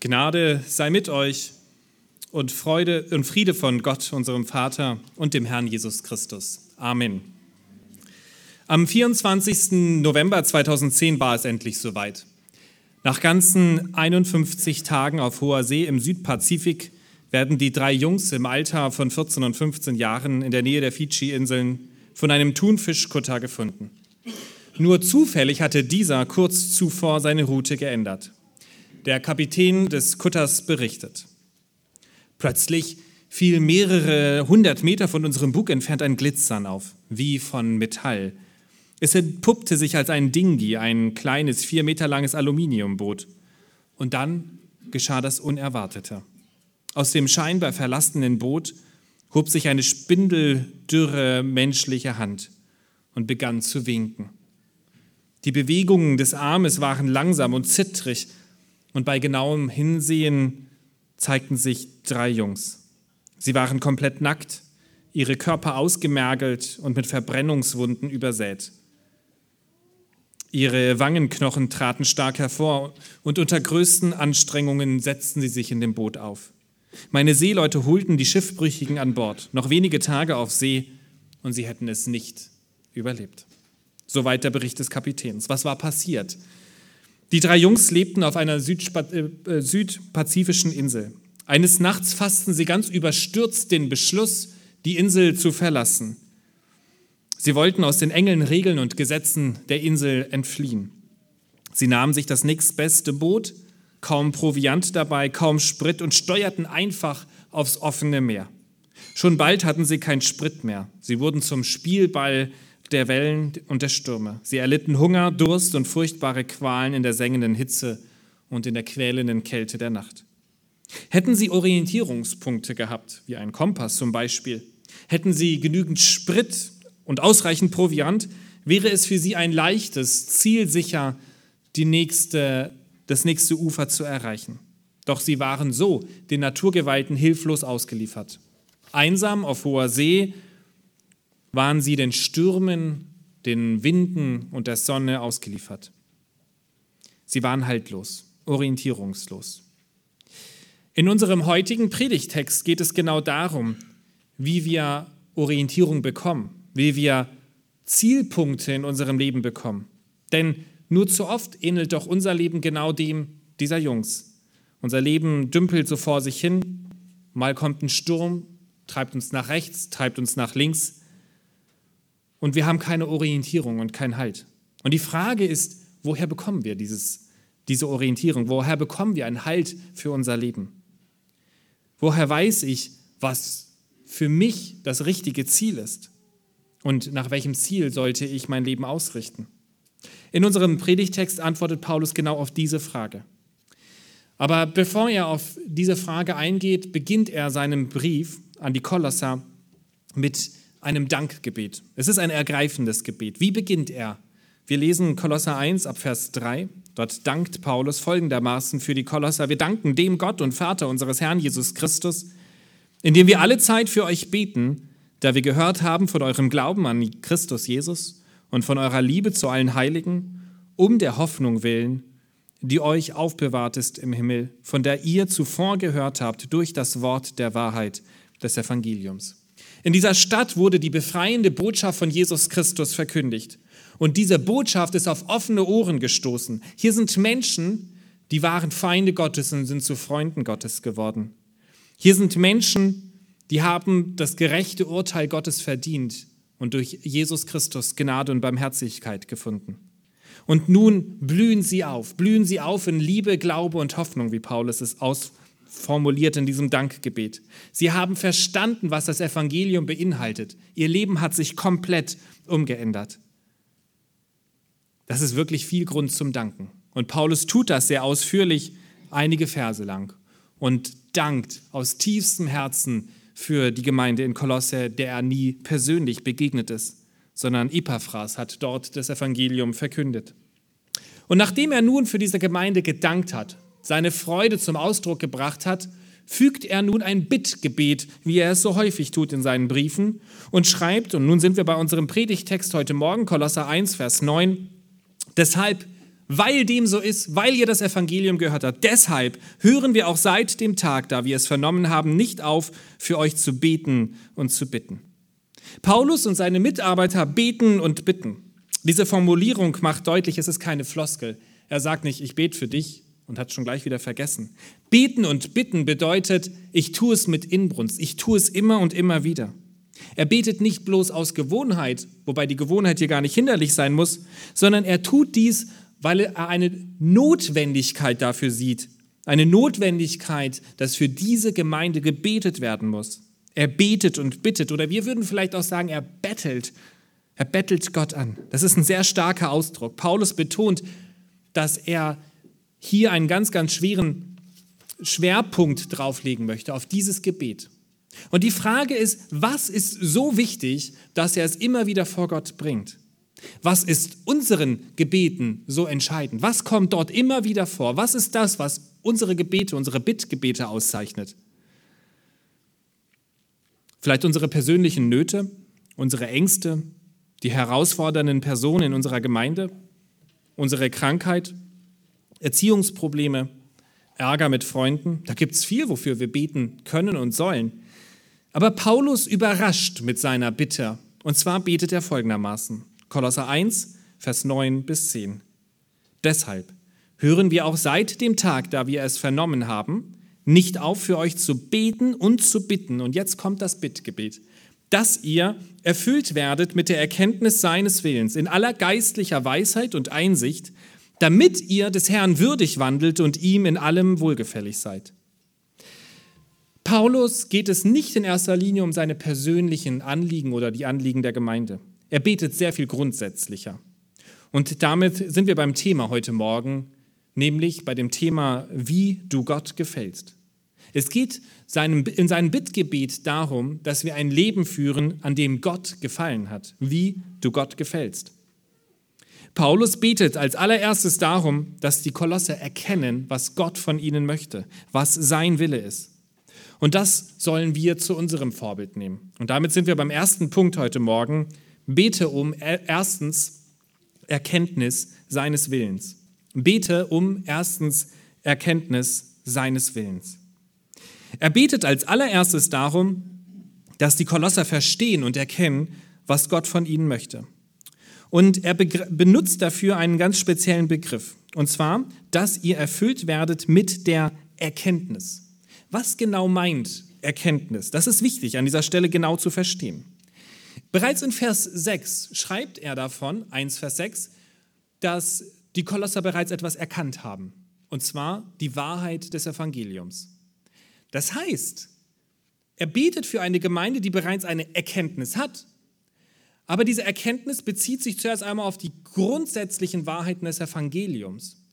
Gnade sei mit euch und Freude und Friede von Gott, unserem Vater und dem Herrn Jesus Christus. Amen. Am 24. November 2010 war es endlich soweit. Nach ganzen 51 Tagen auf hoher See im Südpazifik werden die drei Jungs im Alter von 14 und 15 Jahren in der Nähe der Fidschi-Inseln von einem Thunfischkutter gefunden. Nur zufällig hatte dieser kurz zuvor seine Route geändert. Der Kapitän des Kutters berichtet. Plötzlich fiel mehrere hundert Meter von unserem Bug entfernt ein Glitzern auf, wie von Metall. Es entpuppte sich als ein Dingi, ein kleines, vier Meter langes Aluminiumboot. Und dann geschah das Unerwartete. Aus dem scheinbar verlassenen Boot hob sich eine spindeldürre menschliche Hand und begann zu winken. Die Bewegungen des Armes waren langsam und zittrig, und bei genauem Hinsehen zeigten sich drei Jungs. Sie waren komplett nackt, ihre Körper ausgemergelt und mit Verbrennungswunden übersät. Ihre Wangenknochen traten stark hervor und unter größten Anstrengungen setzten sie sich in dem Boot auf. Meine Seeleute holten die Schiffbrüchigen an Bord, noch wenige Tage auf See, und sie hätten es nicht überlebt. Soweit der Bericht des Kapitäns. Was war passiert? Die drei Jungs lebten auf einer äh, äh, südpazifischen Insel. Eines Nachts fassten sie ganz überstürzt den Beschluss, die Insel zu verlassen. Sie wollten aus den engen Regeln und Gesetzen der Insel entfliehen. Sie nahmen sich das nächstbeste Boot, kaum Proviant dabei, kaum Sprit und steuerten einfach aufs offene Meer. Schon bald hatten sie kein Sprit mehr. Sie wurden zum Spielball der Wellen und der Stürme. Sie erlitten Hunger, Durst und furchtbare Qualen in der sengenden Hitze und in der quälenden Kälte der Nacht. Hätten sie Orientierungspunkte gehabt, wie ein Kompass zum Beispiel, hätten sie genügend Sprit und ausreichend Proviant, wäre es für sie ein leichtes, zielsicher die nächste, das nächste Ufer zu erreichen. Doch sie waren so den Naturgewalten hilflos ausgeliefert. Einsam auf hoher See waren sie den Stürmen, den Winden und der Sonne ausgeliefert. Sie waren haltlos, orientierungslos. In unserem heutigen Predigtext geht es genau darum, wie wir Orientierung bekommen, wie wir Zielpunkte in unserem Leben bekommen. Denn nur zu oft ähnelt doch unser Leben genau dem dieser Jungs. Unser Leben dümpelt so vor sich hin, mal kommt ein Sturm, treibt uns nach rechts, treibt uns nach links, und wir haben keine Orientierung und keinen Halt. Und die Frage ist, woher bekommen wir dieses, diese Orientierung? Woher bekommen wir einen Halt für unser Leben? Woher weiß ich, was für mich das richtige Ziel ist? Und nach welchem Ziel sollte ich mein Leben ausrichten? In unserem Predigtext antwortet Paulus genau auf diese Frage. Aber bevor er auf diese Frage eingeht, beginnt er seinen Brief an die Kolosser mit einem Dankgebet. Es ist ein ergreifendes Gebet. Wie beginnt er? Wir lesen Kolosser 1 ab Vers 3. Dort dankt Paulus folgendermaßen für die Kolosser. Wir danken dem Gott und Vater unseres Herrn Jesus Christus, indem wir alle Zeit für euch beten, da wir gehört haben von eurem Glauben an Christus Jesus und von eurer Liebe zu allen Heiligen, um der Hoffnung willen, die euch aufbewahrt ist im Himmel, von der ihr zuvor gehört habt durch das Wort der Wahrheit des Evangeliums. In dieser Stadt wurde die befreiende Botschaft von Jesus Christus verkündigt. Und diese Botschaft ist auf offene Ohren gestoßen. Hier sind Menschen, die waren Feinde Gottes und sind zu Freunden Gottes geworden. Hier sind Menschen, die haben das gerechte Urteil Gottes verdient und durch Jesus Christus Gnade und Barmherzigkeit gefunden. Und nun blühen sie auf, blühen sie auf in Liebe, Glaube und Hoffnung, wie Paulus es aus, formuliert in diesem Dankgebet. Sie haben verstanden, was das Evangelium beinhaltet. Ihr Leben hat sich komplett umgeändert. Das ist wirklich viel Grund zum Danken. Und Paulus tut das sehr ausführlich, einige Verse lang, und dankt aus tiefstem Herzen für die Gemeinde in Kolosse, der er nie persönlich begegnet ist, sondern Epaphras hat dort das Evangelium verkündet. Und nachdem er nun für diese Gemeinde gedankt hat, seine Freude zum Ausdruck gebracht hat, fügt er nun ein Bittgebet, wie er es so häufig tut in seinen Briefen, und schreibt, und nun sind wir bei unserem Predigtext heute Morgen, Kolosser 1, Vers 9, deshalb weil dem so ist, weil ihr das Evangelium gehört habt. Deshalb hören wir auch seit dem Tag, da wir es vernommen haben, nicht auf, für euch zu beten und zu bitten. Paulus und seine Mitarbeiter beten und bitten. Diese Formulierung macht deutlich, es ist keine Floskel. Er sagt nicht, ich bete für dich und hat schon gleich wieder vergessen. Beten und bitten bedeutet, ich tue es mit Inbrunst, ich tue es immer und immer wieder. Er betet nicht bloß aus Gewohnheit, wobei die Gewohnheit hier gar nicht hinderlich sein muss, sondern er tut dies, weil er eine Notwendigkeit dafür sieht. Eine Notwendigkeit, dass für diese Gemeinde gebetet werden muss. Er betet und bittet oder wir würden vielleicht auch sagen, er bettelt. Er bettelt Gott an. Das ist ein sehr starker Ausdruck. Paulus betont, dass er hier einen ganz, ganz schweren Schwerpunkt drauflegen möchte auf dieses Gebet. Und die Frage ist, was ist so wichtig, dass er es immer wieder vor Gott bringt? Was ist unseren Gebeten so entscheidend? Was kommt dort immer wieder vor? Was ist das, was unsere Gebete, unsere Bittgebete auszeichnet? Vielleicht unsere persönlichen Nöte, unsere Ängste, die herausfordernden Personen in unserer Gemeinde, unsere Krankheit, Erziehungsprobleme, Ärger mit Freunden. Da gibt es viel, wofür wir beten können und sollen. Aber Paulus überrascht mit seiner Bitte. Und zwar betet er folgendermaßen. Kolosser 1, Vers 9 bis 10. Deshalb hören wir auch seit dem Tag, da wir es vernommen haben, nicht auf, für euch zu beten und zu bitten. Und jetzt kommt das Bittgebet. Dass ihr erfüllt werdet mit der Erkenntnis seines Willens in aller geistlicher Weisheit und Einsicht, damit ihr des Herrn würdig wandelt und ihm in allem wohlgefällig seid. Paulus geht es nicht in erster Linie um seine persönlichen Anliegen oder die Anliegen der Gemeinde. Er betet sehr viel grundsätzlicher. Und damit sind wir beim Thema heute Morgen, nämlich bei dem Thema, wie du Gott gefällst. Es geht in seinem Bittgebet darum, dass wir ein Leben führen, an dem Gott gefallen hat, wie du Gott gefällst. Paulus betet als allererstes darum, dass die Kolosse erkennen, was Gott von ihnen möchte, was sein Wille ist. Und das sollen wir zu unserem Vorbild nehmen. Und damit sind wir beim ersten Punkt heute Morgen. Bete um erstens Erkenntnis seines Willens. Bete um erstens Erkenntnis seines Willens. Er betet als allererstes darum, dass die Kolosser verstehen und erkennen, was Gott von ihnen möchte. Und er benutzt dafür einen ganz speziellen Begriff. Und zwar, dass ihr erfüllt werdet mit der Erkenntnis. Was genau meint Erkenntnis? Das ist wichtig, an dieser Stelle genau zu verstehen. Bereits in Vers 6 schreibt er davon, 1 Vers 6, dass die Kolosser bereits etwas erkannt haben. Und zwar die Wahrheit des Evangeliums. Das heißt, er betet für eine Gemeinde, die bereits eine Erkenntnis hat. Aber diese Erkenntnis bezieht sich zuerst einmal auf die grundsätzlichen Wahrheiten des Evangeliums.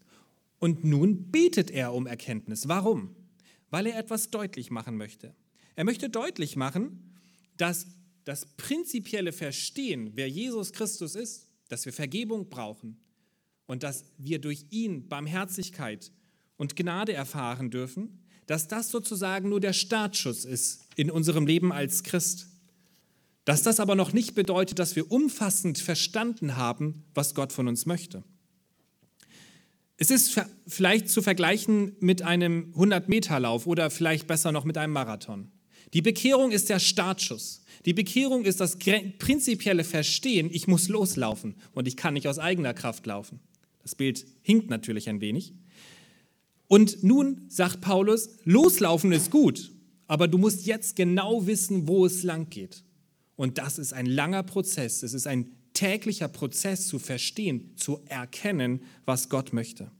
Und nun betet er um Erkenntnis. Warum? Weil er etwas deutlich machen möchte. Er möchte deutlich machen, dass das prinzipielle Verstehen, wer Jesus Christus ist, dass wir Vergebung brauchen und dass wir durch ihn Barmherzigkeit und Gnade erfahren dürfen, dass das sozusagen nur der Startschuss ist in unserem Leben als Christ. Dass das aber noch nicht bedeutet, dass wir umfassend verstanden haben, was Gott von uns möchte. Es ist vielleicht zu vergleichen mit einem 100-Meter-Lauf oder vielleicht besser noch mit einem Marathon. Die Bekehrung ist der Startschuss. Die Bekehrung ist das prinzipielle Verstehen, ich muss loslaufen und ich kann nicht aus eigener Kraft laufen. Das Bild hinkt natürlich ein wenig. Und nun sagt Paulus, loslaufen ist gut, aber du musst jetzt genau wissen, wo es lang geht. Und das ist ein langer Prozess. Es ist ein täglicher Prozess zu verstehen, zu erkennen, was Gott möchte.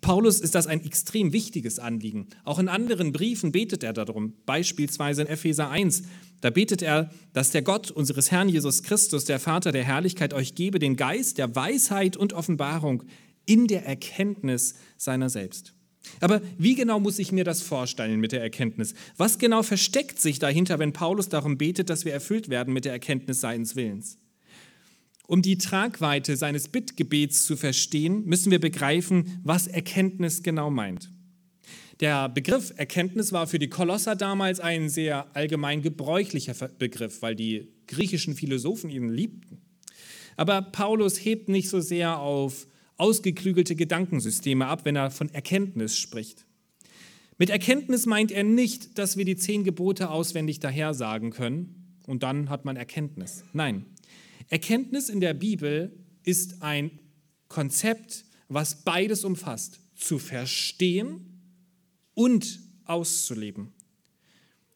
Paulus ist das ein extrem wichtiges Anliegen. Auch in anderen Briefen betet er darum, beispielsweise in Epheser 1. Da betet er, dass der Gott unseres Herrn Jesus Christus, der Vater der Herrlichkeit, euch gebe den Geist der Weisheit und Offenbarung in der Erkenntnis seiner selbst. Aber wie genau muss ich mir das vorstellen mit der Erkenntnis? Was genau versteckt sich dahinter, wenn Paulus darum betet, dass wir erfüllt werden mit der Erkenntnis seines Willens? Um die Tragweite seines Bittgebets zu verstehen, müssen wir begreifen, was Erkenntnis genau meint. Der Begriff Erkenntnis war für die Kolosser damals ein sehr allgemein gebräuchlicher Begriff, weil die griechischen Philosophen ihn liebten. Aber Paulus hebt nicht so sehr auf ausgeklügelte Gedankensysteme ab, wenn er von Erkenntnis spricht. Mit Erkenntnis meint er nicht, dass wir die zehn Gebote auswendig dahersagen können und dann hat man Erkenntnis. Nein, Erkenntnis in der Bibel ist ein Konzept, was beides umfasst, zu verstehen und auszuleben.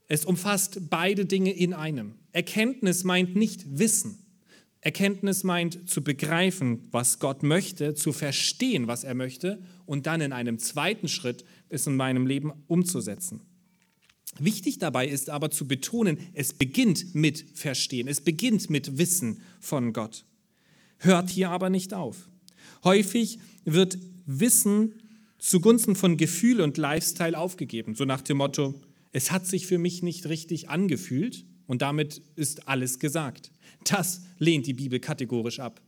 Es umfasst beide Dinge in einem. Erkenntnis meint nicht Wissen. Erkenntnis meint zu begreifen, was Gott möchte, zu verstehen, was er möchte und dann in einem zweiten Schritt es in meinem Leben umzusetzen. Wichtig dabei ist aber zu betonen, es beginnt mit Verstehen, es beginnt mit Wissen von Gott. Hört hier aber nicht auf. Häufig wird Wissen zugunsten von Gefühl und Lifestyle aufgegeben, so nach dem Motto, es hat sich für mich nicht richtig angefühlt und damit ist alles gesagt. Das lehnt die Bibel kategorisch ab.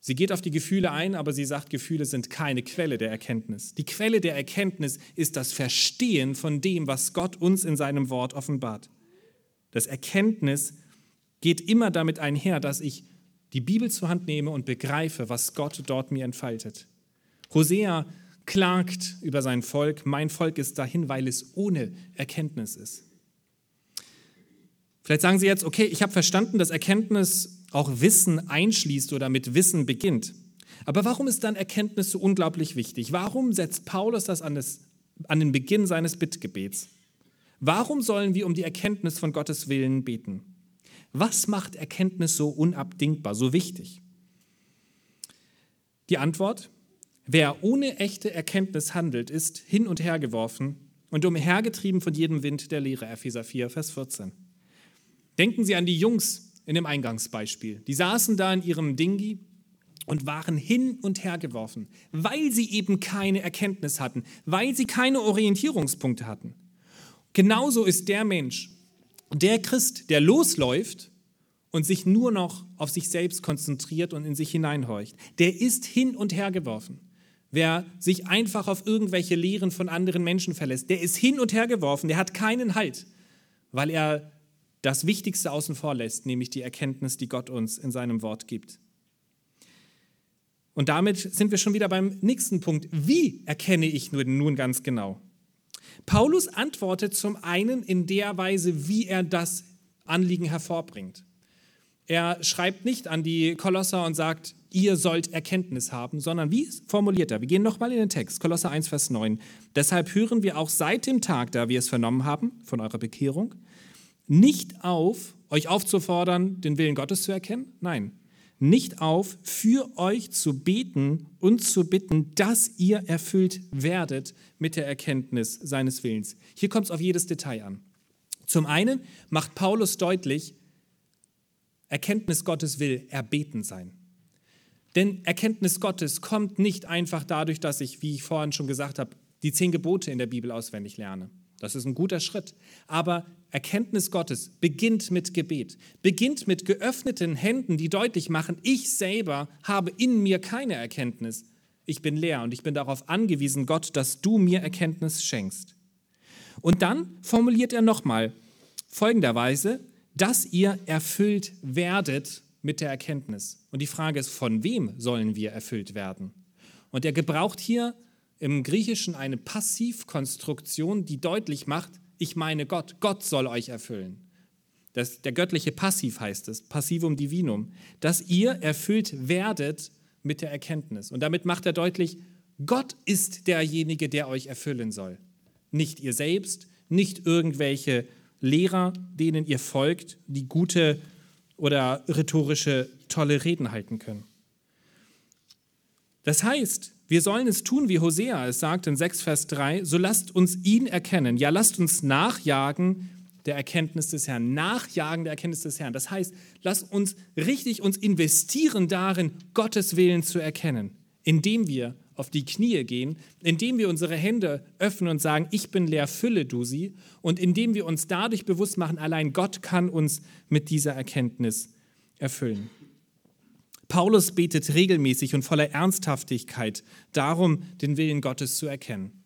Sie geht auf die Gefühle ein, aber sie sagt, Gefühle sind keine Quelle der Erkenntnis. Die Quelle der Erkenntnis ist das Verstehen von dem, was Gott uns in seinem Wort offenbart. Das Erkenntnis geht immer damit einher, dass ich die Bibel zur Hand nehme und begreife, was Gott dort mir entfaltet. Hosea klagt über sein Volk, mein Volk ist dahin, weil es ohne Erkenntnis ist. Vielleicht sagen Sie jetzt, okay, ich habe verstanden, dass Erkenntnis auch Wissen einschließt oder mit Wissen beginnt. Aber warum ist dann Erkenntnis so unglaublich wichtig? Warum setzt Paulus das an, das, an den Beginn seines Bittgebets? Warum sollen wir um die Erkenntnis von Gottes Willen beten? Was macht Erkenntnis so unabdingbar, so wichtig? Die Antwort, wer ohne echte Erkenntnis handelt, ist hin und her geworfen und umhergetrieben von jedem Wind der Lehre, Epheser 4, Vers 14. Denken Sie an die Jungs in dem Eingangsbeispiel. Die saßen da in ihrem Dingi und waren hin und her geworfen, weil sie eben keine Erkenntnis hatten, weil sie keine Orientierungspunkte hatten. Genauso ist der Mensch, der Christ, der losläuft und sich nur noch auf sich selbst konzentriert und in sich hineinhorcht, der ist hin und her geworfen. Wer sich einfach auf irgendwelche Lehren von anderen Menschen verlässt, der ist hin und her geworfen, der hat keinen Halt, weil er das Wichtigste außen vor lässt, nämlich die Erkenntnis, die Gott uns in seinem Wort gibt. Und damit sind wir schon wieder beim nächsten Punkt. Wie erkenne ich nun ganz genau? Paulus antwortet zum einen in der Weise, wie er das Anliegen hervorbringt. Er schreibt nicht an die Kolosser und sagt, ihr sollt Erkenntnis haben, sondern wie formuliert er? Wir gehen nochmal in den Text, Kolosser 1, Vers 9. Deshalb hören wir auch seit dem Tag, da wir es vernommen haben, von eurer Bekehrung, nicht auf, euch aufzufordern, den Willen Gottes zu erkennen. Nein, nicht auf, für euch zu beten und zu bitten, dass ihr erfüllt werdet mit der Erkenntnis seines Willens. Hier kommt es auf jedes Detail an. Zum einen macht Paulus deutlich, Erkenntnis Gottes will erbeten sein. Denn Erkenntnis Gottes kommt nicht einfach dadurch, dass ich, wie ich vorhin schon gesagt habe, die zehn Gebote in der Bibel auswendig lerne. Das ist ein guter Schritt. Aber Erkenntnis Gottes beginnt mit Gebet, beginnt mit geöffneten Händen, die deutlich machen, ich selber habe in mir keine Erkenntnis. Ich bin leer und ich bin darauf angewiesen, Gott, dass du mir Erkenntnis schenkst. Und dann formuliert er nochmal folgenderweise, dass ihr erfüllt werdet mit der Erkenntnis. Und die Frage ist, von wem sollen wir erfüllt werden? Und er gebraucht hier im Griechischen eine Passivkonstruktion, die deutlich macht, ich meine Gott, Gott soll euch erfüllen. Das, der göttliche Passiv heißt es, Passivum Divinum, dass ihr erfüllt werdet mit der Erkenntnis. Und damit macht er deutlich, Gott ist derjenige, der euch erfüllen soll. Nicht ihr selbst, nicht irgendwelche Lehrer, denen ihr folgt, die gute oder rhetorische, tolle Reden halten können. Das heißt, wir sollen es tun, wie Hosea es sagt in 6 Vers 3, so lasst uns ihn erkennen. Ja, lasst uns nachjagen der Erkenntnis des Herrn, nachjagen der Erkenntnis des Herrn. Das heißt, lasst uns richtig uns investieren darin, Gottes Willen zu erkennen, indem wir auf die Knie gehen, indem wir unsere Hände öffnen und sagen, ich bin leer, fülle du sie, und indem wir uns dadurch bewusst machen, allein Gott kann uns mit dieser Erkenntnis erfüllen. Paulus betet regelmäßig und voller Ernsthaftigkeit darum, den Willen Gottes zu erkennen.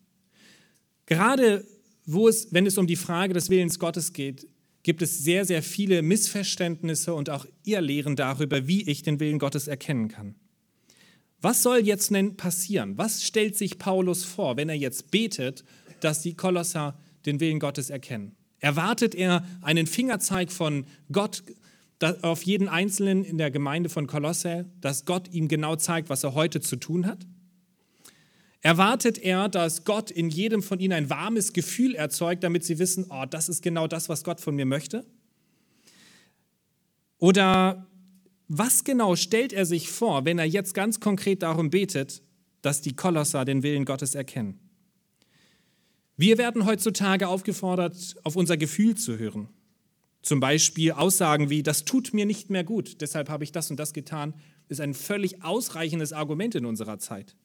Gerade wo es, wenn es um die Frage des Willens Gottes geht, gibt es sehr, sehr viele Missverständnisse und auch Irrlehren darüber, wie ich den Willen Gottes erkennen kann. Was soll jetzt denn passieren? Was stellt sich Paulus vor, wenn er jetzt betet, dass die Kolosser den Willen Gottes erkennen? Erwartet er einen Fingerzeig von Gott auf jeden Einzelnen in der Gemeinde von Kolosse, dass Gott ihm genau zeigt, was er heute zu tun hat? Erwartet er, dass Gott in jedem von ihnen ein warmes Gefühl erzeugt, damit sie wissen, oh, das ist genau das, was Gott von mir möchte? Oder was genau stellt er sich vor, wenn er jetzt ganz konkret darum betet, dass die Kolosser den Willen Gottes erkennen? Wir werden heutzutage aufgefordert, auf unser Gefühl zu hören. Zum Beispiel Aussagen wie, das tut mir nicht mehr gut, deshalb habe ich das und das getan, ist ein völlig ausreichendes Argument in unserer Zeit.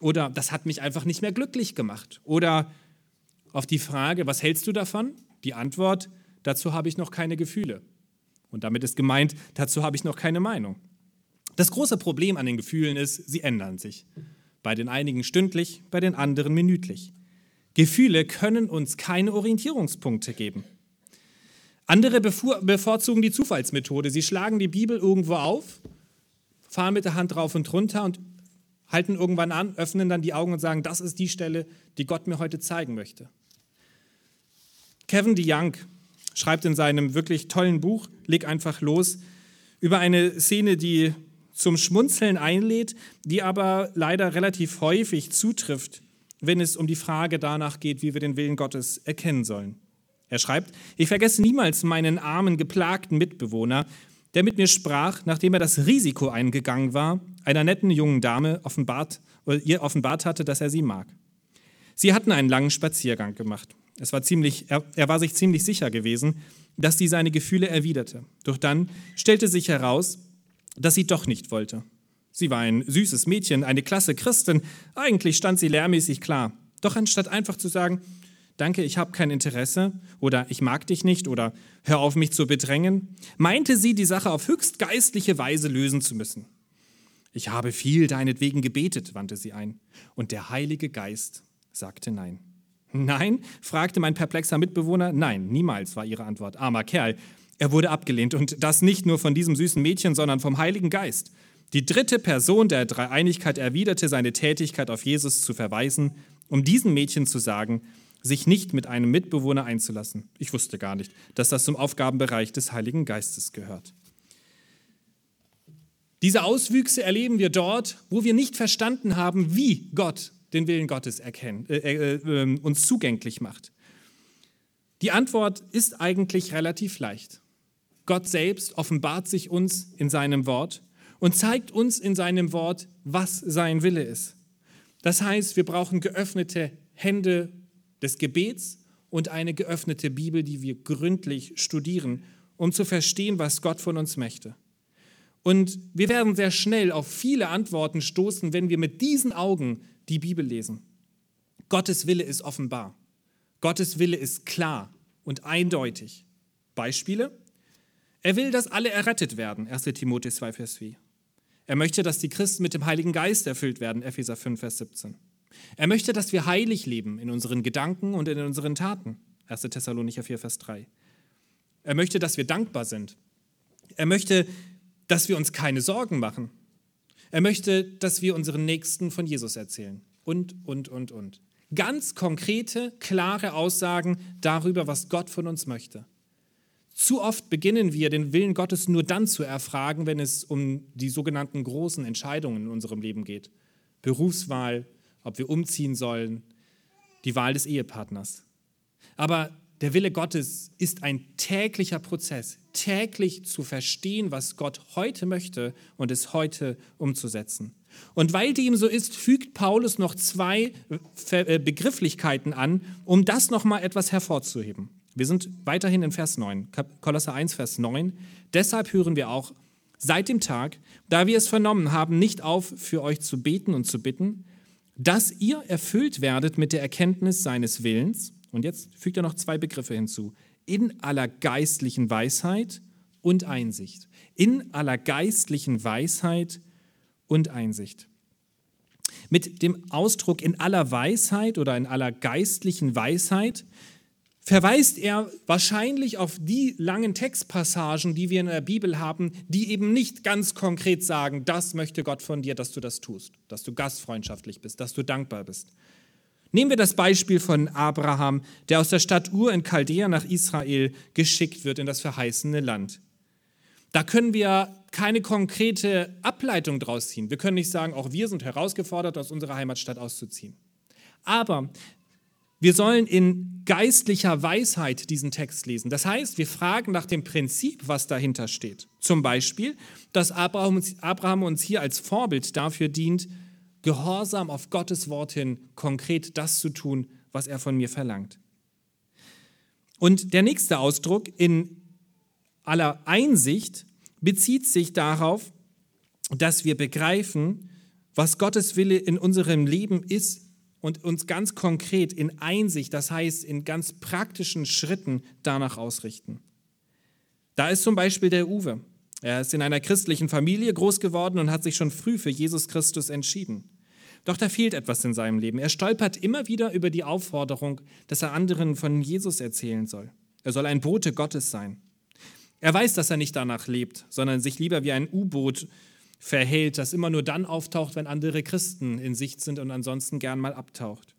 Oder das hat mich einfach nicht mehr glücklich gemacht. Oder auf die Frage, was hältst du davon? Die Antwort, dazu habe ich noch keine Gefühle. Und damit ist gemeint, dazu habe ich noch keine Meinung. Das große Problem an den Gefühlen ist, sie ändern sich. Bei den einigen stündlich, bei den anderen minütlich. Gefühle können uns keine Orientierungspunkte geben. Andere bevorzugen die Zufallsmethode. Sie schlagen die Bibel irgendwo auf, fahren mit der Hand drauf und runter und halten irgendwann an, öffnen dann die Augen und sagen, das ist die Stelle, die Gott mir heute zeigen möchte. Kevin DeYoung schreibt in seinem wirklich tollen Buch, Leg einfach los, über eine Szene, die zum Schmunzeln einlädt, die aber leider relativ häufig zutrifft, wenn es um die Frage danach geht, wie wir den Willen Gottes erkennen sollen. Er schreibt, ich vergesse niemals meinen armen, geplagten Mitbewohner, der mit mir sprach, nachdem er das Risiko eingegangen war, einer netten jungen Dame offenbart, ihr offenbart hatte, dass er sie mag. Sie hatten einen langen Spaziergang gemacht. Es war ziemlich, er, er war sich ziemlich sicher gewesen, dass sie seine Gefühle erwiderte. Doch dann stellte sich heraus, dass sie doch nicht wollte. Sie war ein süßes Mädchen, eine klasse Christin. Eigentlich stand sie lehrmäßig klar. Doch anstatt einfach zu sagen, danke, ich habe kein Interesse oder ich mag dich nicht oder hör auf mich zu bedrängen, meinte sie, die Sache auf höchst geistliche Weise lösen zu müssen. Ich habe viel deinetwegen gebetet, wandte sie ein, und der Heilige Geist sagte nein. Nein? fragte mein perplexer Mitbewohner. Nein, niemals, war ihre Antwort. Armer Kerl. Er wurde abgelehnt und das nicht nur von diesem süßen Mädchen, sondern vom Heiligen Geist. Die dritte Person der Dreieinigkeit erwiderte seine Tätigkeit auf Jesus zu verweisen, um diesem Mädchen zu sagen, sich nicht mit einem Mitbewohner einzulassen. Ich wusste gar nicht, dass das zum Aufgabenbereich des Heiligen Geistes gehört. Diese Auswüchse erleben wir dort, wo wir nicht verstanden haben, wie Gott den Willen Gottes erkennen, äh, äh, äh, uns zugänglich macht. Die Antwort ist eigentlich relativ leicht. Gott selbst offenbart sich uns in seinem Wort und zeigt uns in seinem Wort, was sein Wille ist. Das heißt, wir brauchen geöffnete Hände des Gebets und eine geöffnete Bibel, die wir gründlich studieren, um zu verstehen, was Gott von uns möchte. Und wir werden sehr schnell auf viele Antworten stoßen, wenn wir mit diesen Augen die Bibel lesen. Gottes Wille ist offenbar. Gottes Wille ist klar und eindeutig. Beispiele? Er will, dass alle errettet werden, 1 Timotheus 2, Vers 4. Er möchte, dass die Christen mit dem Heiligen Geist erfüllt werden, Epheser 5, Vers 17. Er möchte, dass wir heilig leben in unseren Gedanken und in unseren Taten, 1. Thessalonicher 4, Vers 3. Er möchte, dass wir dankbar sind. Er möchte, dass wir uns keine Sorgen machen. Er möchte, dass wir unseren Nächsten von Jesus erzählen. Und, und, und, und. Ganz konkrete, klare Aussagen darüber, was Gott von uns möchte. Zu oft beginnen wir, den Willen Gottes nur dann zu erfragen, wenn es um die sogenannten großen Entscheidungen in unserem Leben geht. Berufswahl, ob wir umziehen sollen, die Wahl des Ehepartners. Aber der Wille Gottes ist ein täglicher Prozess, täglich zu verstehen, was Gott heute möchte und es heute umzusetzen. Und weil dem so ist, fügt Paulus noch zwei äh, Begrifflichkeiten an, um das nochmal etwas hervorzuheben. Wir sind weiterhin in Vers 9, Kolosser 1, Vers 9. Deshalb hören wir auch seit dem Tag, da wir es vernommen haben, nicht auf, für euch zu beten und zu bitten, dass ihr erfüllt werdet mit der Erkenntnis seines Willens und jetzt fügt er noch zwei Begriffe hinzu. In aller geistlichen Weisheit und Einsicht. In aller geistlichen Weisheit und Einsicht. Mit dem Ausdruck in aller Weisheit oder in aller geistlichen Weisheit verweist er wahrscheinlich auf die langen Textpassagen, die wir in der Bibel haben, die eben nicht ganz konkret sagen, das möchte Gott von dir, dass du das tust, dass du gastfreundschaftlich bist, dass du dankbar bist. Nehmen wir das Beispiel von Abraham, der aus der Stadt Ur in Chaldea nach Israel geschickt wird in das verheißene Land. Da können wir keine konkrete Ableitung draus ziehen. Wir können nicht sagen, auch wir sind herausgefordert, aus unserer Heimatstadt auszuziehen. Aber wir sollen in geistlicher Weisheit diesen Text lesen. Das heißt, wir fragen nach dem Prinzip, was dahinter steht. Zum Beispiel, dass Abraham uns hier als Vorbild dafür dient, gehorsam auf Gottes Wort hin konkret das zu tun, was er von mir verlangt. Und der nächste Ausdruck in aller Einsicht bezieht sich darauf, dass wir begreifen, was Gottes Wille in unserem Leben ist und uns ganz konkret in Einsicht, das heißt in ganz praktischen Schritten danach ausrichten. Da ist zum Beispiel der Uwe. Er ist in einer christlichen Familie groß geworden und hat sich schon früh für Jesus Christus entschieden. Doch da fehlt etwas in seinem Leben. Er stolpert immer wieder über die Aufforderung, dass er anderen von Jesus erzählen soll. Er soll ein Bote Gottes sein. Er weiß, dass er nicht danach lebt, sondern sich lieber wie ein U-Boot verhält, das immer nur dann auftaucht, wenn andere Christen in Sicht sind und ansonsten gern mal abtaucht.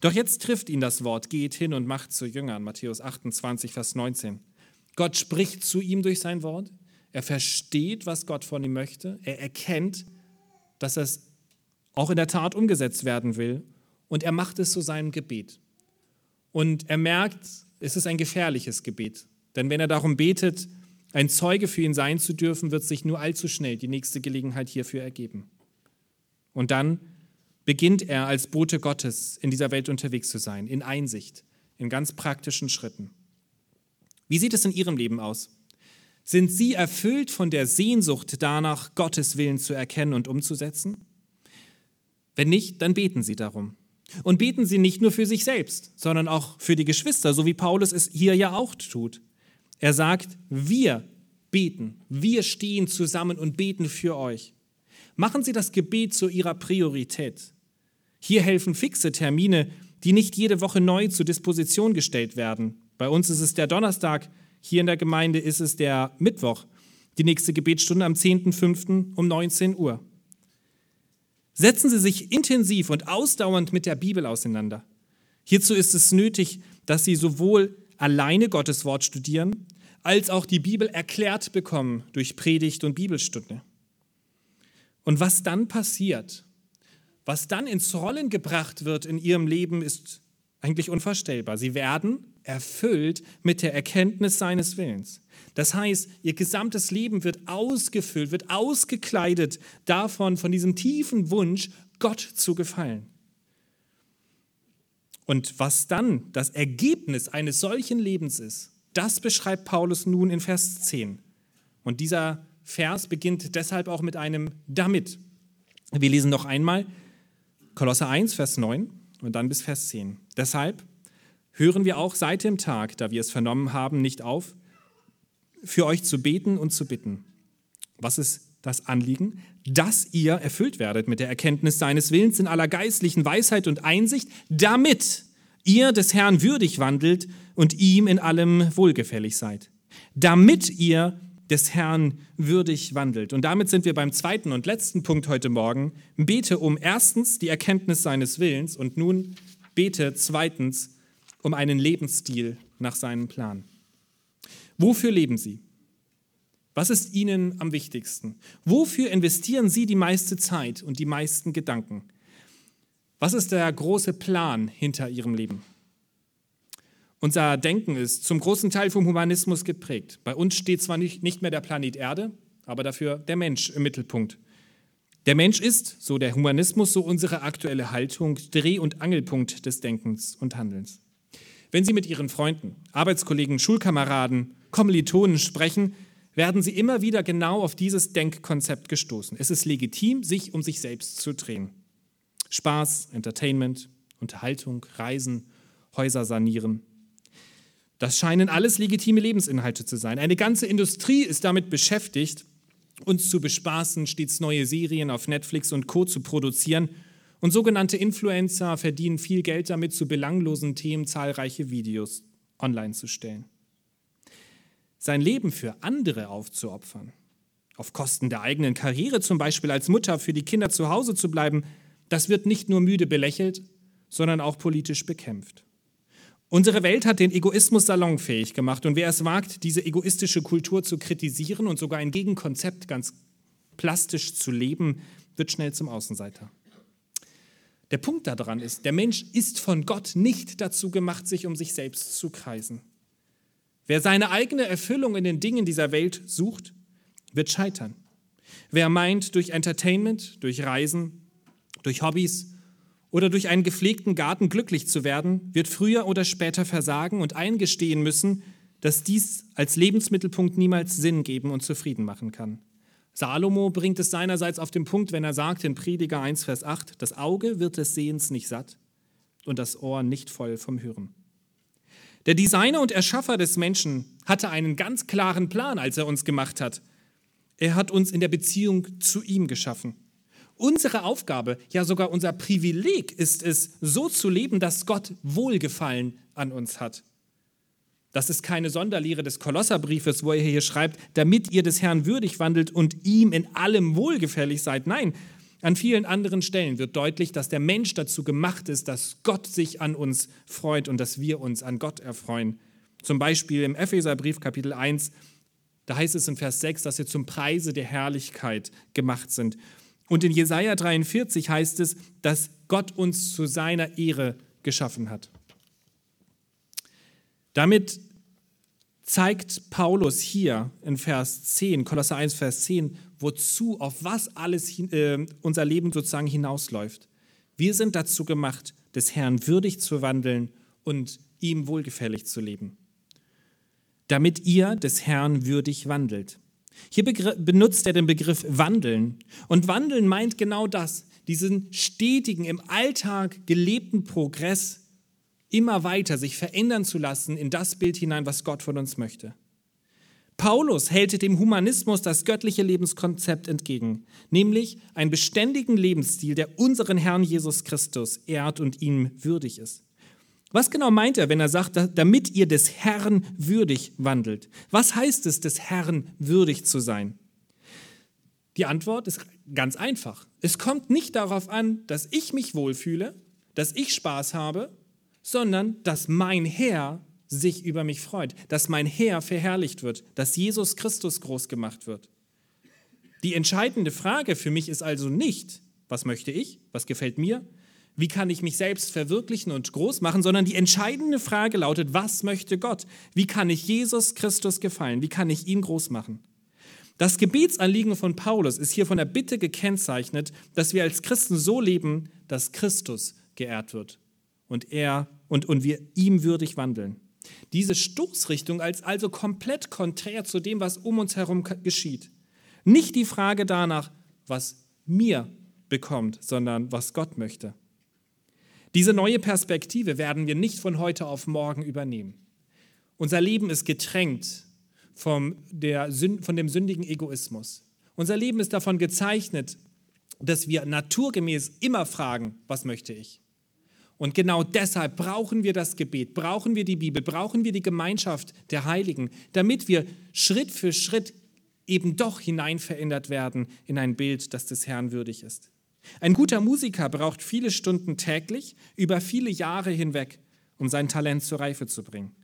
Doch jetzt trifft ihn das Wort, geht hin und macht zu Jüngern, Matthäus 28, Vers 19. Gott spricht zu ihm durch sein Wort, er versteht, was Gott von ihm möchte, er erkennt, dass es auch in der Tat umgesetzt werden will und er macht es zu seinem Gebet. Und er merkt, es ist ein gefährliches Gebet, denn wenn er darum betet, ein Zeuge für ihn sein zu dürfen, wird sich nur allzu schnell die nächste Gelegenheit hierfür ergeben. Und dann beginnt er als Bote Gottes in dieser Welt unterwegs zu sein, in Einsicht, in ganz praktischen Schritten. Wie sieht es in Ihrem Leben aus? Sind Sie erfüllt von der Sehnsucht danach, Gottes Willen zu erkennen und umzusetzen? Wenn nicht, dann beten Sie darum. Und beten Sie nicht nur für sich selbst, sondern auch für die Geschwister, so wie Paulus es hier ja auch tut. Er sagt, wir beten, wir stehen zusammen und beten für euch. Machen Sie das Gebet zu Ihrer Priorität. Hier helfen fixe Termine, die nicht jede Woche neu zur Disposition gestellt werden. Bei uns ist es der Donnerstag, hier in der Gemeinde ist es der Mittwoch. Die nächste Gebetsstunde am 10.05. um 19 Uhr. Setzen Sie sich intensiv und ausdauernd mit der Bibel auseinander. Hierzu ist es nötig, dass Sie sowohl alleine Gottes Wort studieren, als auch die Bibel erklärt bekommen durch Predigt und Bibelstunde. Und was dann passiert, was dann ins Rollen gebracht wird in ihrem Leben, ist eigentlich unvorstellbar. Sie werden erfüllt mit der Erkenntnis seines Willens. Das heißt, ihr gesamtes Leben wird ausgefüllt, wird ausgekleidet davon, von diesem tiefen Wunsch, Gott zu gefallen. Und was dann das Ergebnis eines solchen Lebens ist, das beschreibt Paulus nun in Vers 10. Und dieser Vers beginnt deshalb auch mit einem damit. Wir lesen noch einmal Kolosser 1, Vers 9 und dann bis Vers 10. Deshalb hören wir auch seit dem Tag, da wir es vernommen haben, nicht auf, für euch zu beten und zu bitten. Was ist das Anliegen, dass ihr erfüllt werdet mit der Erkenntnis seines Willens in aller geistlichen Weisheit und Einsicht, damit ihr des Herrn würdig wandelt und ihm in allem wohlgefällig seid. Damit ihr des Herrn würdig wandelt. Und damit sind wir beim zweiten und letzten Punkt heute Morgen. Bete um erstens die Erkenntnis seines Willens und nun bete zweitens um einen Lebensstil nach seinem Plan. Wofür leben Sie? Was ist Ihnen am wichtigsten? Wofür investieren Sie die meiste Zeit und die meisten Gedanken? Was ist der große Plan hinter Ihrem Leben? Unser Denken ist zum großen Teil vom Humanismus geprägt. Bei uns steht zwar nicht, mehr der Planet Erde, aber dafür der Mensch im Mittelpunkt. Der Mensch ist, so der Humanismus, so unsere aktuelle Haltung, Dreh- und Angelpunkt des Denkens und Handelns. Wenn Sie mit Ihren Freunden, Arbeitskollegen, Schulkameraden, Kommilitonen sprechen, werden sie immer wieder genau auf dieses Denkkonzept gestoßen. Es ist legitim, sich um sich selbst zu drehen. Spaß, Entertainment, Unterhaltung, Reisen, Häuser sanieren. Das scheinen alles legitime Lebensinhalte zu sein. Eine ganze Industrie ist damit beschäftigt, uns zu bespaßen, stets neue Serien auf Netflix und Co zu produzieren. Und sogenannte Influencer verdienen viel Geld damit, zu belanglosen Themen zahlreiche Videos online zu stellen. Sein Leben für andere aufzuopfern, auf Kosten der eigenen Karriere zum Beispiel als Mutter für die Kinder zu Hause zu bleiben, das wird nicht nur müde belächelt, sondern auch politisch bekämpft. Unsere Welt hat den Egoismus salonfähig gemacht und wer es wagt, diese egoistische Kultur zu kritisieren und sogar ein Gegenkonzept ganz plastisch zu leben, wird schnell zum Außenseiter. Der Punkt daran ist, der Mensch ist von Gott nicht dazu gemacht, sich um sich selbst zu kreisen. Wer seine eigene Erfüllung in den Dingen dieser Welt sucht, wird scheitern. Wer meint, durch Entertainment, durch Reisen, durch Hobbys oder durch einen gepflegten Garten glücklich zu werden, wird früher oder später versagen und eingestehen müssen, dass dies als Lebensmittelpunkt niemals Sinn geben und zufrieden machen kann. Salomo bringt es seinerseits auf den Punkt, wenn er sagt in Prediger 1, Vers 8, das Auge wird des Sehens nicht satt und das Ohr nicht voll vom Hören. Der Designer und Erschaffer des Menschen hatte einen ganz klaren Plan, als er uns gemacht hat. Er hat uns in der Beziehung zu ihm geschaffen. Unsere Aufgabe, ja sogar unser Privileg ist es, so zu leben, dass Gott Wohlgefallen an uns hat. Das ist keine Sonderlehre des Kolosserbriefes, wo er hier schreibt, damit ihr des Herrn würdig wandelt und ihm in allem wohlgefällig seid. Nein, an vielen anderen Stellen wird deutlich, dass der Mensch dazu gemacht ist, dass Gott sich an uns freut und dass wir uns an Gott erfreuen. Zum Beispiel im Epheserbrief Kapitel 1, da heißt es in Vers 6, dass wir zum Preise der Herrlichkeit gemacht sind. Und in Jesaja 43 heißt es, dass Gott uns zu seiner Ehre geschaffen hat. Damit zeigt Paulus hier in Vers 10, Kolosser 1, Vers 10, wozu, auf was alles äh, unser Leben sozusagen hinausläuft. Wir sind dazu gemacht, des Herrn würdig zu wandeln und ihm wohlgefällig zu leben. Damit ihr des Herrn würdig wandelt. Hier benutzt er den Begriff wandeln. Und wandeln meint genau das, diesen stetigen, im Alltag gelebten Progress immer weiter sich verändern zu lassen in das Bild hinein, was Gott von uns möchte. Paulus hält dem Humanismus das göttliche Lebenskonzept entgegen, nämlich einen beständigen Lebensstil, der unseren Herrn Jesus Christus ehrt und ihm würdig ist. Was genau meint er, wenn er sagt, damit ihr des Herrn würdig wandelt? Was heißt es, des Herrn würdig zu sein? Die Antwort ist ganz einfach. Es kommt nicht darauf an, dass ich mich wohlfühle, dass ich Spaß habe, sondern dass mein Herr sich über mich freut, dass mein Herr verherrlicht wird, dass Jesus Christus groß gemacht wird. Die entscheidende Frage für mich ist also nicht, was möchte ich, was gefällt mir, wie kann ich mich selbst verwirklichen und groß machen, sondern die entscheidende Frage lautet, was möchte Gott? Wie kann ich Jesus Christus gefallen? Wie kann ich ihn groß machen? Das Gebetsanliegen von Paulus ist hier von der Bitte gekennzeichnet, dass wir als Christen so leben, dass Christus geehrt wird und er und, und wir ihm würdig wandeln. Diese Stoßrichtung als also komplett konträr zu dem, was um uns herum geschieht. Nicht die Frage danach, was mir bekommt, sondern was Gott möchte. Diese neue Perspektive werden wir nicht von heute auf morgen übernehmen. Unser Leben ist getränkt vom, der, von dem sündigen Egoismus. Unser Leben ist davon gezeichnet, dass wir naturgemäß immer fragen, was möchte ich? Und genau deshalb brauchen wir das Gebet, brauchen wir die Bibel, brauchen wir die Gemeinschaft der Heiligen, damit wir Schritt für Schritt eben doch hineinverändert werden in ein Bild, das des Herrn würdig ist. Ein guter Musiker braucht viele Stunden täglich, über viele Jahre hinweg, um sein Talent zur Reife zu bringen.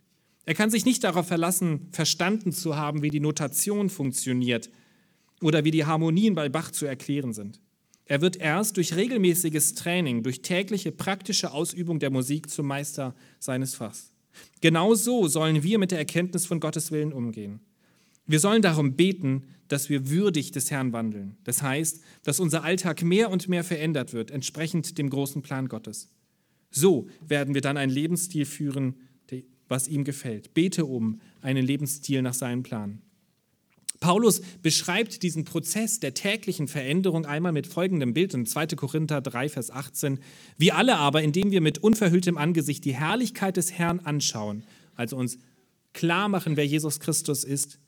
Er kann sich nicht darauf verlassen, verstanden zu haben, wie die Notation funktioniert oder wie die Harmonien bei Bach zu erklären sind. Er wird erst durch regelmäßiges Training, durch tägliche praktische Ausübung der Musik zum Meister seines Fachs. Genau so sollen wir mit der Erkenntnis von Gottes Willen umgehen. Wir sollen darum beten, dass wir würdig des Herrn wandeln. Das heißt, dass unser Alltag mehr und mehr verändert wird, entsprechend dem großen Plan Gottes. So werden wir dann einen Lebensstil führen, was ihm gefällt. Bete um einen Lebensstil nach seinem Plan. Paulus beschreibt diesen Prozess der täglichen Veränderung einmal mit folgendem Bild in 2. Korinther 3, Vers 18. Wir alle aber, indem wir mit unverhülltem Angesicht die Herrlichkeit des Herrn anschauen, also uns klar machen, wer Jesus Christus ist,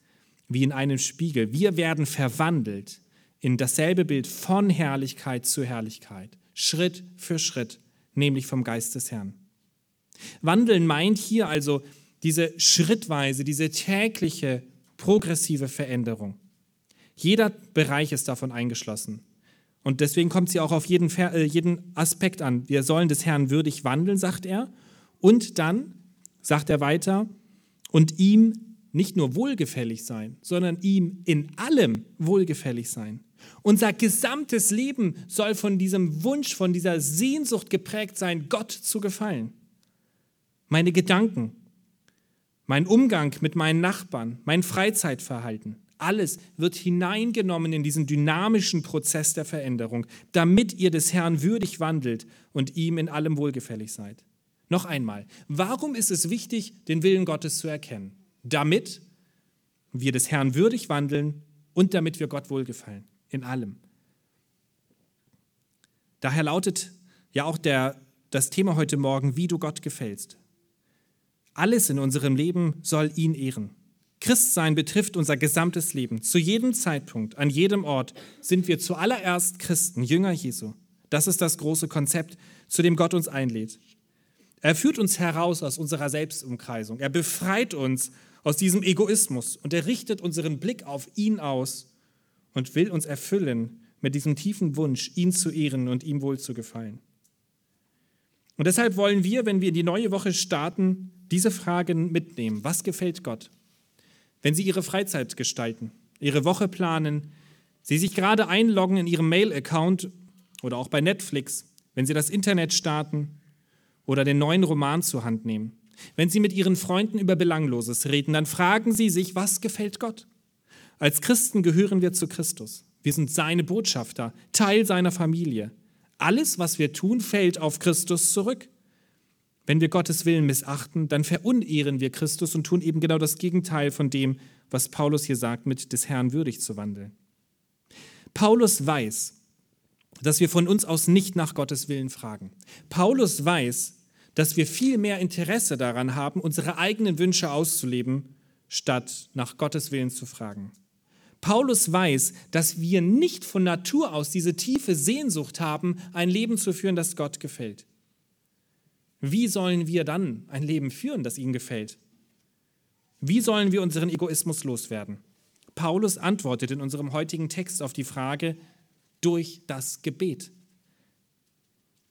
wie in einem Spiegel. Wir werden verwandelt in dasselbe Bild von Herrlichkeit zu Herrlichkeit, Schritt für Schritt, nämlich vom Geist des Herrn. Wandeln meint hier also diese schrittweise, diese tägliche, progressive Veränderung. Jeder Bereich ist davon eingeschlossen. Und deswegen kommt sie auch auf jeden, äh, jeden Aspekt an. Wir sollen des Herrn würdig wandeln, sagt er. Und dann sagt er weiter, und ihm nicht nur wohlgefällig sein, sondern ihm in allem wohlgefällig sein. Unser gesamtes Leben soll von diesem Wunsch, von dieser Sehnsucht geprägt sein, Gott zu gefallen. Meine Gedanken, mein Umgang mit meinen Nachbarn, mein Freizeitverhalten, alles wird hineingenommen in diesen dynamischen Prozess der Veränderung, damit ihr des Herrn würdig wandelt und ihm in allem wohlgefällig seid. Noch einmal, warum ist es wichtig, den Willen Gottes zu erkennen? Damit wir des Herrn würdig wandeln und damit wir Gott wohlgefallen, in allem. Daher lautet ja auch der, das Thema heute Morgen, wie du Gott gefällst. Alles in unserem Leben soll ihn ehren. Christsein betrifft unser gesamtes Leben. Zu jedem Zeitpunkt, an jedem Ort sind wir zuallererst Christen, Jünger Jesu. Das ist das große Konzept, zu dem Gott uns einlädt. Er führt uns heraus aus unserer Selbstumkreisung. Er befreit uns aus diesem Egoismus und er richtet unseren Blick auf ihn aus und will uns erfüllen mit diesem tiefen Wunsch, ihn zu ehren und ihm wohl zu gefallen. Und deshalb wollen wir, wenn wir in die neue Woche starten, diese Fragen mitnehmen. Was gefällt Gott? Wenn Sie Ihre Freizeit gestalten, Ihre Woche planen, Sie sich gerade einloggen in Ihrem Mail-Account oder auch bei Netflix, wenn Sie das Internet starten oder den neuen Roman zur Hand nehmen. Wenn Sie mit Ihren Freunden über Belangloses reden, dann fragen Sie sich, was gefällt Gott? Als Christen gehören wir zu Christus. Wir sind seine Botschafter, Teil seiner Familie. Alles, was wir tun, fällt auf Christus zurück. Wenn wir Gottes Willen missachten, dann verunehren wir Christus und tun eben genau das Gegenteil von dem, was Paulus hier sagt, mit des Herrn würdig zu wandeln. Paulus weiß, dass wir von uns aus nicht nach Gottes Willen fragen. Paulus weiß, dass wir viel mehr Interesse daran haben, unsere eigenen Wünsche auszuleben, statt nach Gottes Willen zu fragen. Paulus weiß, dass wir nicht von Natur aus diese tiefe Sehnsucht haben, ein Leben zu führen, das Gott gefällt. Wie sollen wir dann ein Leben führen, das ihm gefällt? Wie sollen wir unseren Egoismus loswerden? Paulus antwortet in unserem heutigen Text auf die Frage durch das Gebet.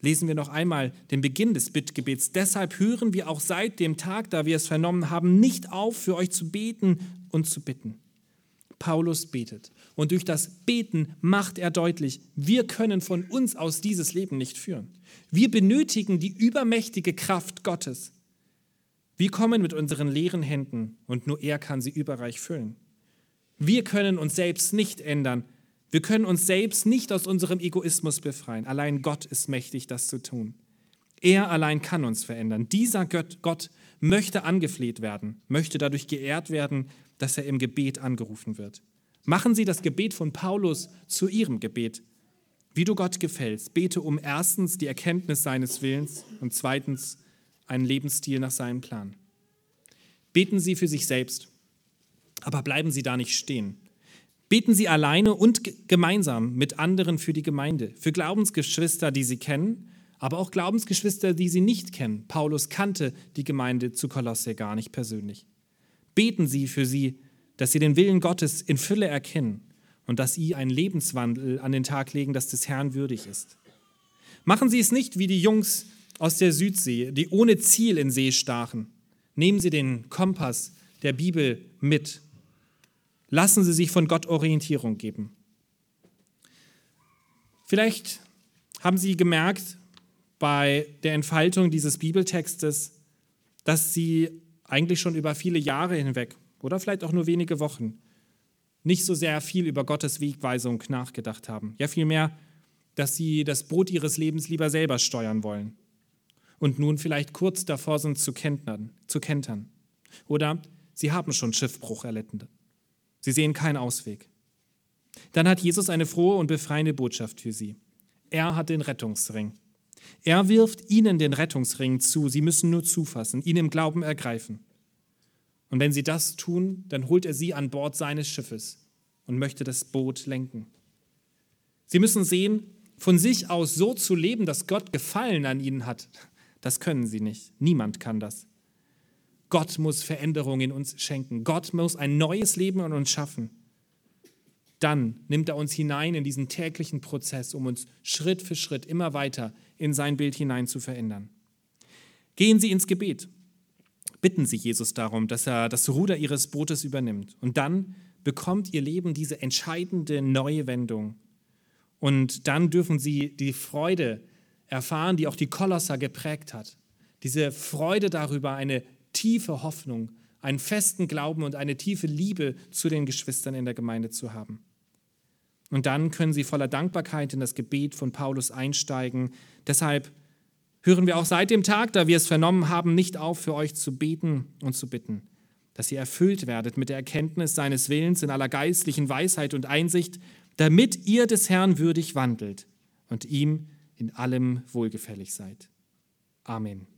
Lesen wir noch einmal den Beginn des Bittgebets. Deshalb hören wir auch seit dem Tag, da wir es vernommen haben, nicht auf, für euch zu beten und zu bitten. Paulus betet. Und durch das Beten macht er deutlich, wir können von uns aus dieses Leben nicht führen. Wir benötigen die übermächtige Kraft Gottes. Wir kommen mit unseren leeren Händen und nur er kann sie überreich füllen. Wir können uns selbst nicht ändern. Wir können uns selbst nicht aus unserem Egoismus befreien. Allein Gott ist mächtig, das zu tun. Er allein kann uns verändern. Dieser Gott, möchte angefleht werden, möchte dadurch geehrt werden, dass er im Gebet angerufen wird. Machen Sie das Gebet von Paulus zu Ihrem Gebet. Wie du Gott gefällst, bete um erstens die Erkenntnis seines Willens und zweitens einen Lebensstil nach seinem Plan. Beten Sie für sich selbst, aber bleiben Sie da nicht stehen. Beten Sie alleine und gemeinsam mit anderen für die Gemeinde, für Glaubensgeschwister, die Sie kennen, aber auch Glaubensgeschwister, die Sie nicht kennen. Paulus kannte die Gemeinde zu Kolosse gar nicht persönlich. Beten Sie für sie, dass sie den Willen Gottes in Fülle erkennen und dass sie einen Lebenswandel an den Tag legen, das des Herrn würdig ist. Machen Sie es nicht wie die Jungs aus der Südsee, die ohne Ziel in See stachen. Nehmen Sie den Kompass der Bibel mit. Lassen Sie sich von Gott Orientierung geben. Vielleicht haben Sie gemerkt bei der Entfaltung dieses Bibeltextes, dass Sie eigentlich schon über viele Jahre hinweg oder vielleicht auch nur wenige Wochen nicht so sehr viel über Gottes Wegweisung nachgedacht haben. Ja, vielmehr, dass sie das Boot ihres Lebens lieber selber steuern wollen und nun vielleicht kurz davor sind zu kentern. Zu kentern. Oder sie haben schon Schiffbruch erlitten. Sie sehen keinen Ausweg. Dann hat Jesus eine frohe und befreiende Botschaft für sie. Er hat den Rettungsring. Er wirft ihnen den Rettungsring zu. Sie müssen nur zufassen, ihn im Glauben ergreifen. Und wenn sie das tun, dann holt er sie an Bord seines Schiffes und möchte das Boot lenken. Sie müssen sehen, von sich aus so zu leben, dass Gott Gefallen an ihnen hat, das können sie nicht. Niemand kann das. Gott muss Veränderung in uns schenken. Gott muss ein neues Leben in uns schaffen. Dann nimmt er uns hinein in diesen täglichen Prozess, um uns Schritt für Schritt immer weiter in sein Bild hinein zu verändern. Gehen Sie ins Gebet. Bitten Sie Jesus darum, dass er das Ruder Ihres Bootes übernimmt. Und dann bekommt Ihr Leben diese entscheidende neue Wendung. Und dann dürfen Sie die Freude erfahren, die auch die Kolosser geprägt hat. Diese Freude darüber, eine tiefe Hoffnung, einen festen Glauben und eine tiefe Liebe zu den Geschwistern in der Gemeinde zu haben. Und dann können Sie voller Dankbarkeit in das Gebet von Paulus einsteigen. Deshalb hören wir auch seit dem Tag, da wir es vernommen haben, nicht auf, für euch zu beten und zu bitten, dass ihr erfüllt werdet mit der Erkenntnis seines Willens in aller geistlichen Weisheit und Einsicht, damit ihr des Herrn würdig wandelt und ihm in allem wohlgefällig seid. Amen.